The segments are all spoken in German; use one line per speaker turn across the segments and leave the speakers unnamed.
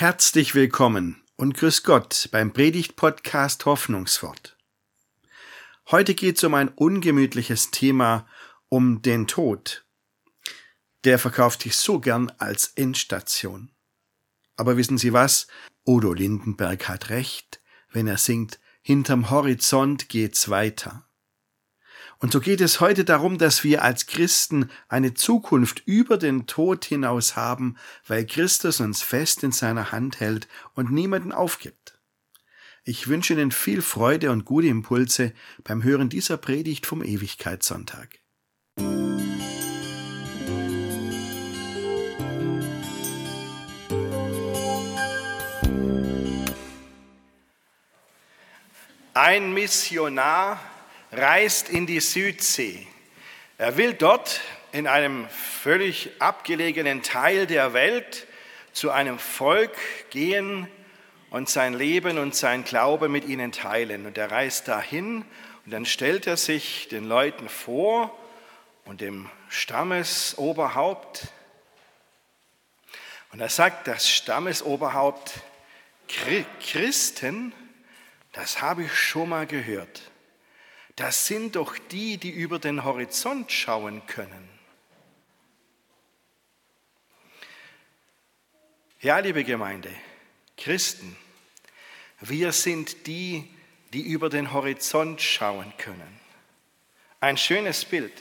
Herzlich willkommen und grüß Gott beim Predigt-Podcast Hoffnungswort. Heute geht es um ein ungemütliches Thema, um den Tod. Der verkauft sich so gern als Endstation. Aber wissen Sie was? Odo Lindenberg hat recht, wenn er singt, hinterm Horizont geht's weiter. Und so geht es heute darum, dass wir als Christen eine Zukunft über den Tod hinaus haben, weil Christus uns fest in seiner Hand hält und niemanden aufgibt. Ich wünsche Ihnen viel Freude und gute Impulse beim Hören dieser Predigt vom Ewigkeitssonntag. Ein Missionar reist in die Südsee. Er will dort in einem völlig abgelegenen Teil der Welt zu einem Volk gehen und sein Leben und sein Glaube mit ihnen teilen. Und er reist dahin und dann stellt er sich den Leuten vor und dem Stammesoberhaupt. Und er sagt, das Stammesoberhaupt Christen, das habe ich schon mal gehört das sind doch die, die über den Horizont schauen können. Ja, liebe Gemeinde, Christen, wir sind die, die über den Horizont schauen können. Ein schönes Bild.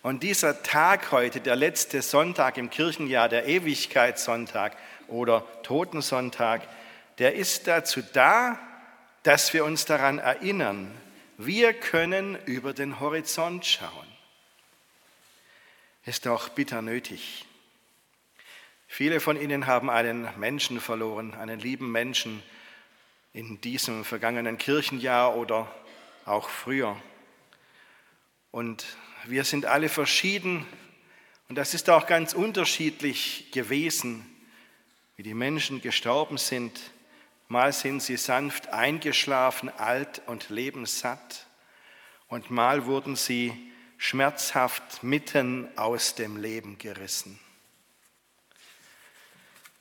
Und dieser Tag heute, der letzte Sonntag im Kirchenjahr, der Ewigkeitssonntag oder Totensonntag, der ist dazu da, dass wir uns daran erinnern, wir können über den Horizont schauen. Ist auch bitter nötig. Viele von Ihnen haben einen Menschen verloren, einen lieben Menschen in diesem vergangenen Kirchenjahr oder auch früher. Und wir sind alle verschieden und das ist auch ganz unterschiedlich gewesen, wie die Menschen gestorben sind. Mal sind sie sanft eingeschlafen, alt und lebenssatt, und mal wurden sie schmerzhaft mitten aus dem Leben gerissen.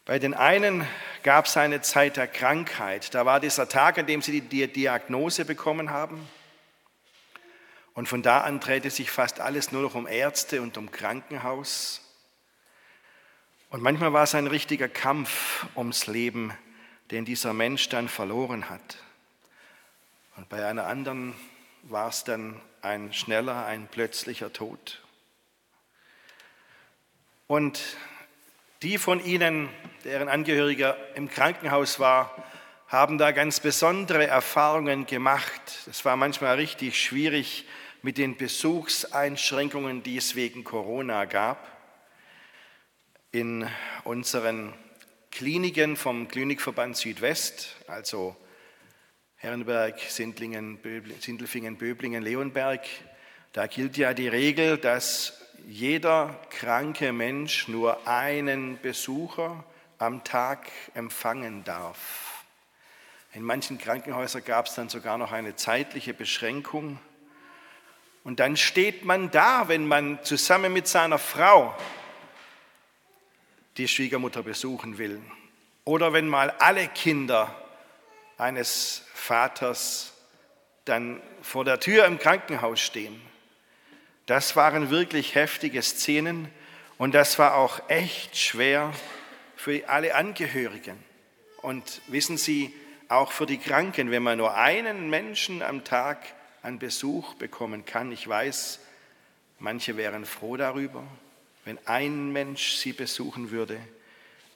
Bei den einen gab es eine Zeit der Krankheit. Da war dieser Tag, an dem sie die Diagnose bekommen haben. Und von da an drehte sich fast alles nur noch um Ärzte und um Krankenhaus. Und manchmal war es ein richtiger Kampf ums Leben den dieser Mensch dann verloren hat. Und bei einer anderen war es dann ein schneller, ein plötzlicher Tod. Und die von Ihnen, deren Angehöriger im Krankenhaus war, haben da ganz besondere Erfahrungen gemacht. Es war manchmal richtig schwierig mit den Besuchseinschränkungen, die es wegen Corona gab. In unseren Kliniken vom Klinikverband Südwest, also Herrenberg, Sindlingen, Sindelfingen, Böblingen, Leonberg, da gilt ja die Regel, dass jeder kranke Mensch nur einen Besucher am Tag empfangen darf. In manchen Krankenhäusern gab es dann sogar noch eine zeitliche Beschränkung. Und dann steht man da, wenn man zusammen mit seiner Frau die Schwiegermutter besuchen will. Oder wenn mal alle Kinder eines Vaters dann vor der Tür im Krankenhaus stehen. Das waren wirklich heftige Szenen und das war auch echt schwer für alle Angehörigen. Und wissen Sie, auch für die Kranken, wenn man nur einen Menschen am Tag an Besuch bekommen kann. Ich weiß, manche wären froh darüber, wenn ein Mensch sie besuchen würde.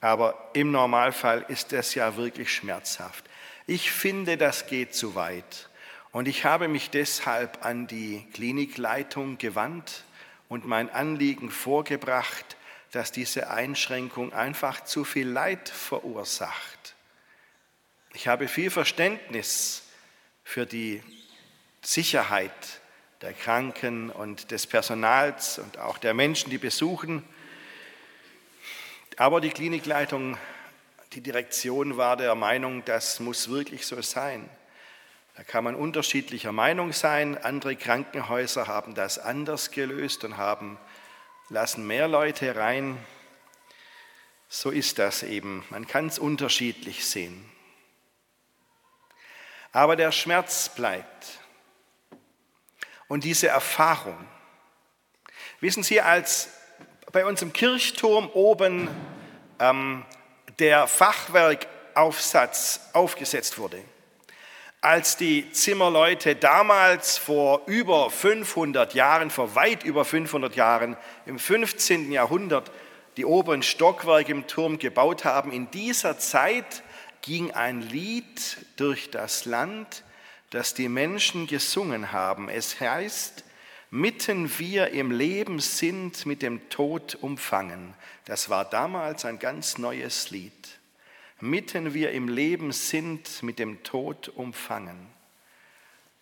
Aber im Normalfall ist es ja wirklich schmerzhaft. Ich finde, das geht zu weit. Und ich habe mich deshalb an die Klinikleitung gewandt und mein Anliegen vorgebracht, dass diese Einschränkung einfach zu viel Leid verursacht. Ich habe viel Verständnis für die Sicherheit der Kranken und des Personals und auch der Menschen, die besuchen. Aber die Klinikleitung, die Direktion war der Meinung, das muss wirklich so sein. Da kann man unterschiedlicher Meinung sein. Andere Krankenhäuser haben das anders gelöst und haben, lassen mehr Leute rein. So ist das eben. Man kann es unterschiedlich sehen. Aber der Schmerz bleibt. Und diese Erfahrung. Wissen Sie, als bei uns im Kirchturm oben ähm, der Fachwerkaufsatz aufgesetzt wurde, als die Zimmerleute damals vor über 500 Jahren, vor weit über 500 Jahren, im 15. Jahrhundert die oberen Stockwerke im Turm gebaut haben, in dieser Zeit ging ein Lied durch das Land, das die Menschen gesungen haben. Es heißt, mitten wir im Leben sind mit dem Tod umfangen. Das war damals ein ganz neues Lied. Mitten wir im Leben sind mit dem Tod umfangen.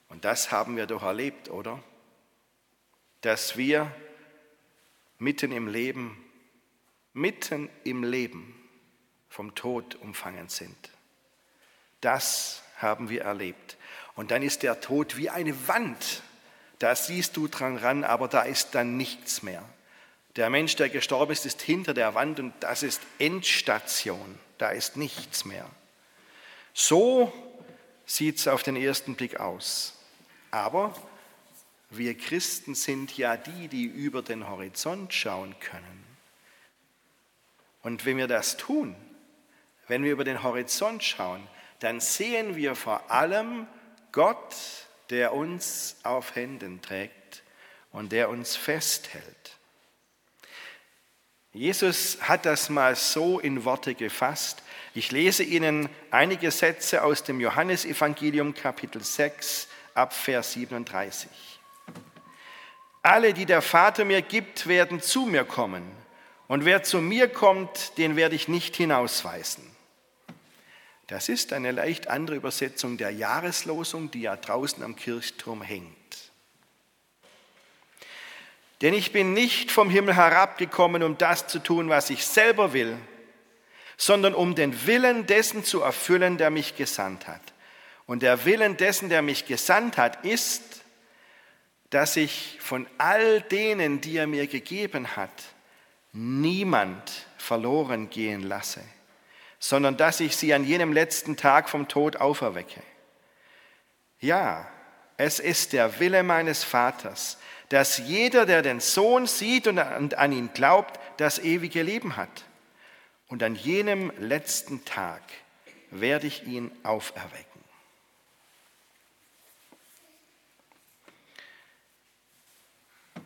Und das haben wir doch erlebt, oder? Dass wir mitten im Leben, mitten im Leben vom Tod umfangen sind. Das haben wir erlebt. Und dann ist der Tod wie eine Wand. Da siehst du dran ran, aber da ist dann nichts mehr. Der Mensch, der gestorben ist, ist hinter der Wand und das ist Endstation. Da ist nichts mehr. So sieht es auf den ersten Blick aus. Aber wir Christen sind ja die, die über den Horizont schauen können. Und wenn wir das tun, wenn wir über den Horizont schauen, dann sehen wir vor allem Gott, der uns auf Händen trägt und der uns festhält. Jesus hat das mal so in Worte gefasst. Ich lese Ihnen einige Sätze aus dem Johannesevangelium Kapitel 6 ab Vers 37. Alle, die der Vater mir gibt, werden zu mir kommen. Und wer zu mir kommt, den werde ich nicht hinausweisen. Das ist eine leicht andere Übersetzung der Jahreslosung, die ja draußen am Kirchturm hängt. Denn ich bin nicht vom Himmel herabgekommen, um das zu tun, was ich selber will, sondern um den Willen dessen zu erfüllen, der mich gesandt hat. Und der Willen dessen, der mich gesandt hat, ist, dass ich von all denen, die er mir gegeben hat, niemand verloren gehen lasse sondern dass ich sie an jenem letzten Tag vom Tod auferwecke. Ja, es ist der Wille meines Vaters, dass jeder, der den Sohn sieht und an ihn glaubt, das ewige Leben hat. Und an jenem letzten Tag werde ich ihn auferwecken.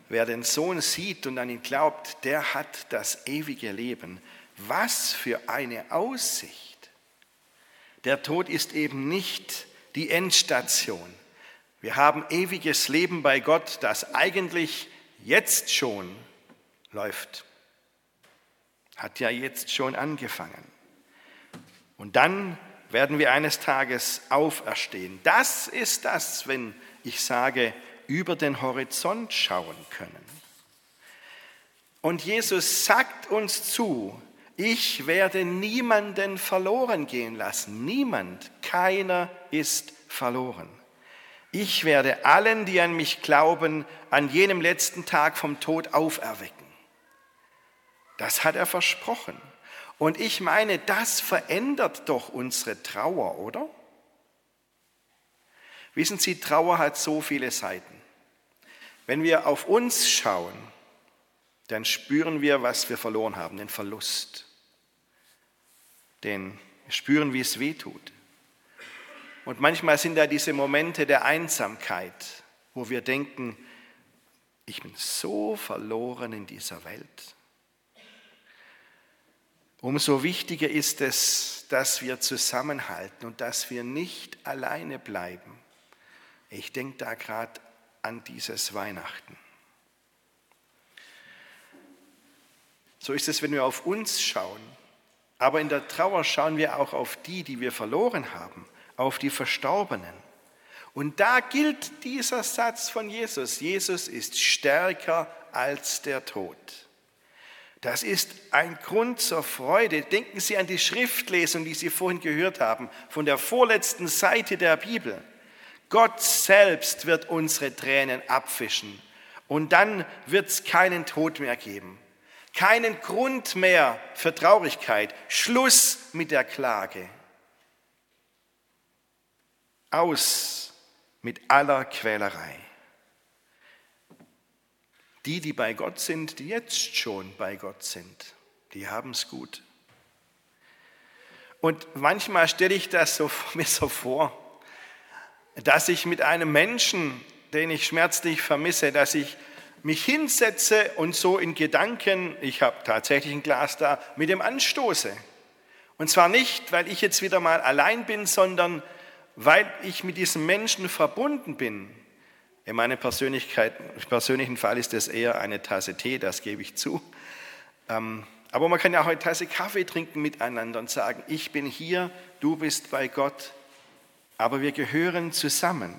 Wer den Sohn sieht und an ihn glaubt, der hat das ewige Leben. Was für eine Aussicht. Der Tod ist eben nicht die Endstation. Wir haben ewiges Leben bei Gott, das eigentlich jetzt schon läuft. Hat ja jetzt schon angefangen. Und dann werden wir eines Tages auferstehen. Das ist das, wenn ich sage, über den Horizont schauen können. Und Jesus sagt uns zu, ich werde niemanden verloren gehen lassen. Niemand, keiner ist verloren. Ich werde allen, die an mich glauben, an jenem letzten Tag vom Tod auferwecken. Das hat er versprochen. Und ich meine, das verändert doch unsere Trauer, oder? Wissen Sie, Trauer hat so viele Seiten. Wenn wir auf uns schauen, dann spüren wir, was wir verloren haben, den Verlust. Den spüren, wie es weh tut. Und manchmal sind da diese Momente der Einsamkeit, wo wir denken, ich bin so verloren in dieser Welt. Umso wichtiger ist es, dass wir zusammenhalten und dass wir nicht alleine bleiben. Ich denke da gerade an dieses Weihnachten. So ist es, wenn wir auf uns schauen. Aber in der Trauer schauen wir auch auf die, die wir verloren haben, auf die Verstorbenen. Und da gilt dieser Satz von Jesus. Jesus ist stärker als der Tod. Das ist ein Grund zur Freude. Denken Sie an die Schriftlesung, die Sie vorhin gehört haben, von der vorletzten Seite der Bibel. Gott selbst wird unsere Tränen abfischen und dann wird es keinen Tod mehr geben. Keinen Grund mehr für Traurigkeit. Schluss mit der Klage. Aus mit aller Quälerei. Die, die bei Gott sind, die jetzt schon bei Gott sind, die haben es gut. Und manchmal stelle ich das so, mir so vor, dass ich mit einem Menschen, den ich schmerzlich vermisse, dass ich mich hinsetze und so in Gedanken, ich habe tatsächlich ein Glas da, mit dem anstoße. Und zwar nicht, weil ich jetzt wieder mal allein bin, sondern weil ich mit diesem Menschen verbunden bin. In meinem persönlichen Fall ist es eher eine Tasse Tee, das gebe ich zu. Ähm, aber man kann ja auch eine Tasse Kaffee trinken miteinander und sagen, ich bin hier, du bist bei Gott, aber wir gehören zusammen.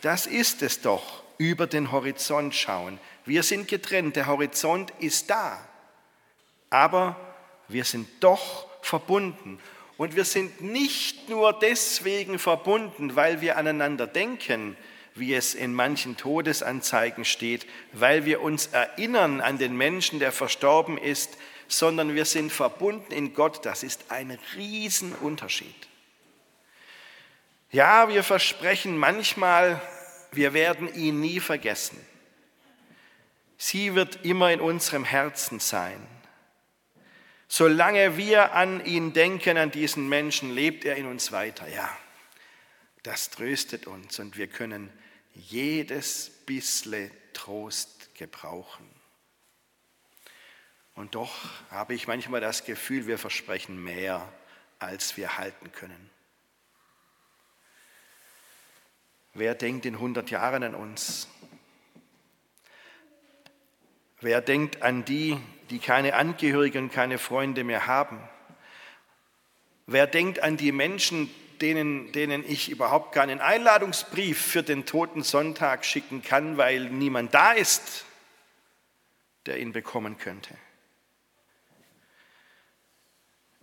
Das ist es doch, über den Horizont schauen. Wir sind getrennt, der Horizont ist da, aber wir sind doch verbunden. Und wir sind nicht nur deswegen verbunden, weil wir aneinander denken, wie es in manchen Todesanzeigen steht, weil wir uns erinnern an den Menschen, der verstorben ist, sondern wir sind verbunden in Gott. Das ist ein Riesenunterschied. Ja, wir versprechen manchmal, wir werden ihn nie vergessen. Sie wird immer in unserem Herzen sein. Solange wir an ihn denken, an diesen Menschen, lebt er in uns weiter. Ja, das tröstet uns und wir können jedes bissle Trost gebrauchen. Und doch habe ich manchmal das Gefühl, wir versprechen mehr, als wir halten können. Wer denkt in 100 Jahren an uns? Wer denkt an die, die keine Angehörigen und keine Freunde mehr haben? Wer denkt an die Menschen, denen, denen ich überhaupt keinen Einladungsbrief für den Toten Sonntag schicken kann, weil niemand da ist, der ihn bekommen könnte?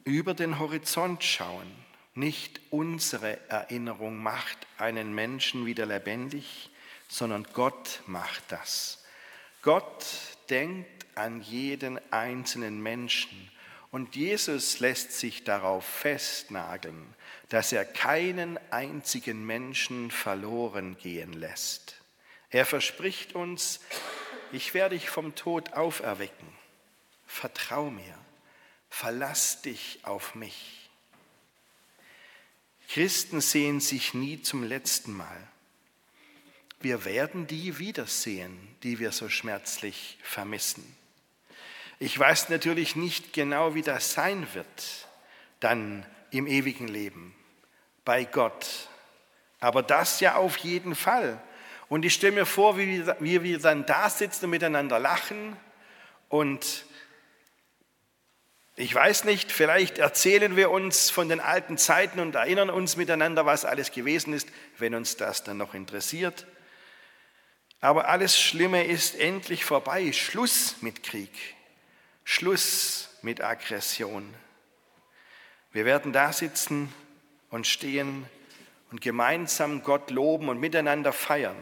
Über den Horizont schauen nicht unsere Erinnerung macht einen Menschen wieder lebendig, sondern Gott macht das. Gott denkt an jeden einzelnen Menschen und Jesus lässt sich darauf festnageln, dass er keinen einzigen Menschen verloren gehen lässt. Er verspricht uns, ich werde dich vom Tod auferwecken. Vertrau mir, verlass dich auf mich. Christen sehen sich nie zum letzten Mal. Wir werden die wiedersehen, die wir so schmerzlich vermissen. Ich weiß natürlich nicht genau, wie das sein wird, dann im ewigen Leben, bei Gott. Aber das ja auf jeden Fall. Und ich stelle mir vor, wie wir, dann da sitzen und miteinander lachen und ich weiß nicht, vielleicht erzählen wir uns von den alten Zeiten und erinnern uns miteinander, was alles gewesen ist, wenn uns das dann noch interessiert. Aber alles Schlimme ist endlich vorbei. Schluss mit Krieg. Schluss mit Aggression. Wir werden da sitzen und stehen und gemeinsam Gott loben und miteinander feiern.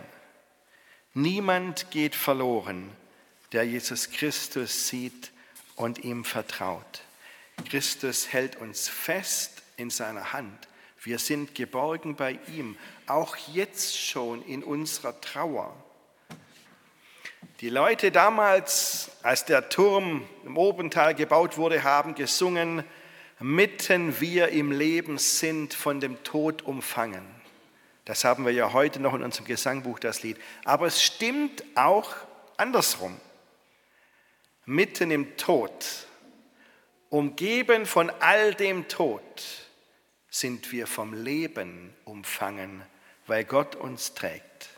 Niemand geht verloren, der Jesus Christus sieht und ihm vertraut. Christus hält uns fest in seiner Hand. Wir sind geborgen bei ihm, auch jetzt schon in unserer Trauer. Die Leute damals, als der Turm im Obental gebaut wurde, haben gesungen, mitten wir im Leben sind von dem Tod umfangen. Das haben wir ja heute noch in unserem Gesangbuch, das Lied. Aber es stimmt auch andersrum. Mitten im Tod Umgeben von all dem Tod sind wir vom Leben umfangen, weil Gott uns trägt.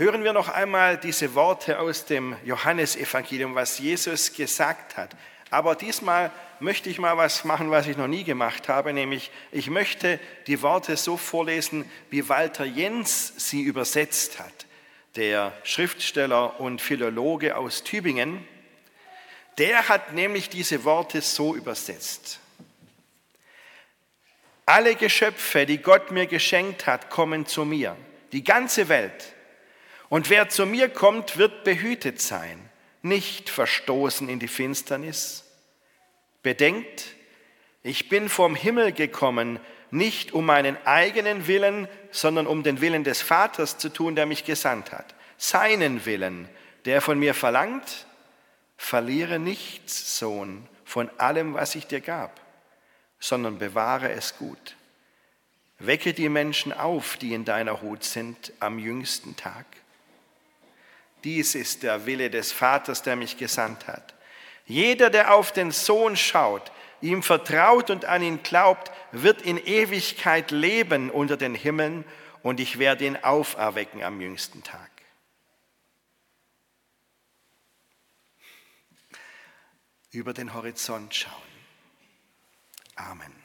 Hören wir noch einmal diese Worte aus dem Johannesevangelium, was Jesus gesagt hat. Aber diesmal möchte ich mal was machen, was ich noch nie gemacht habe, nämlich ich möchte die Worte so vorlesen, wie Walter Jens sie übersetzt hat, der Schriftsteller und Philologe aus Tübingen. Der hat nämlich diese Worte so übersetzt. Alle Geschöpfe, die Gott mir geschenkt hat, kommen zu mir, die ganze Welt. Und wer zu mir kommt, wird behütet sein. nicht verstoßen in die Finsternis. Bedenkt, ich bin vom Himmel gekommen, nicht um meinen eigenen Willen, sondern um den Willen des Vaters zu tun, der mich gesandt hat. Seinen Willen, der von mir verlangt, verliere nichts, Sohn, von allem, was ich dir gab, sondern bewahre es gut. Wecke die Menschen auf, die in deiner Hut sind, am jüngsten Tag. Dies ist der Wille des Vaters, der mich gesandt hat. Jeder, der auf den Sohn schaut, ihm vertraut und an ihn glaubt, wird in Ewigkeit leben unter den Himmeln und ich werde ihn auferwecken am jüngsten Tag. Über den Horizont schauen. Amen.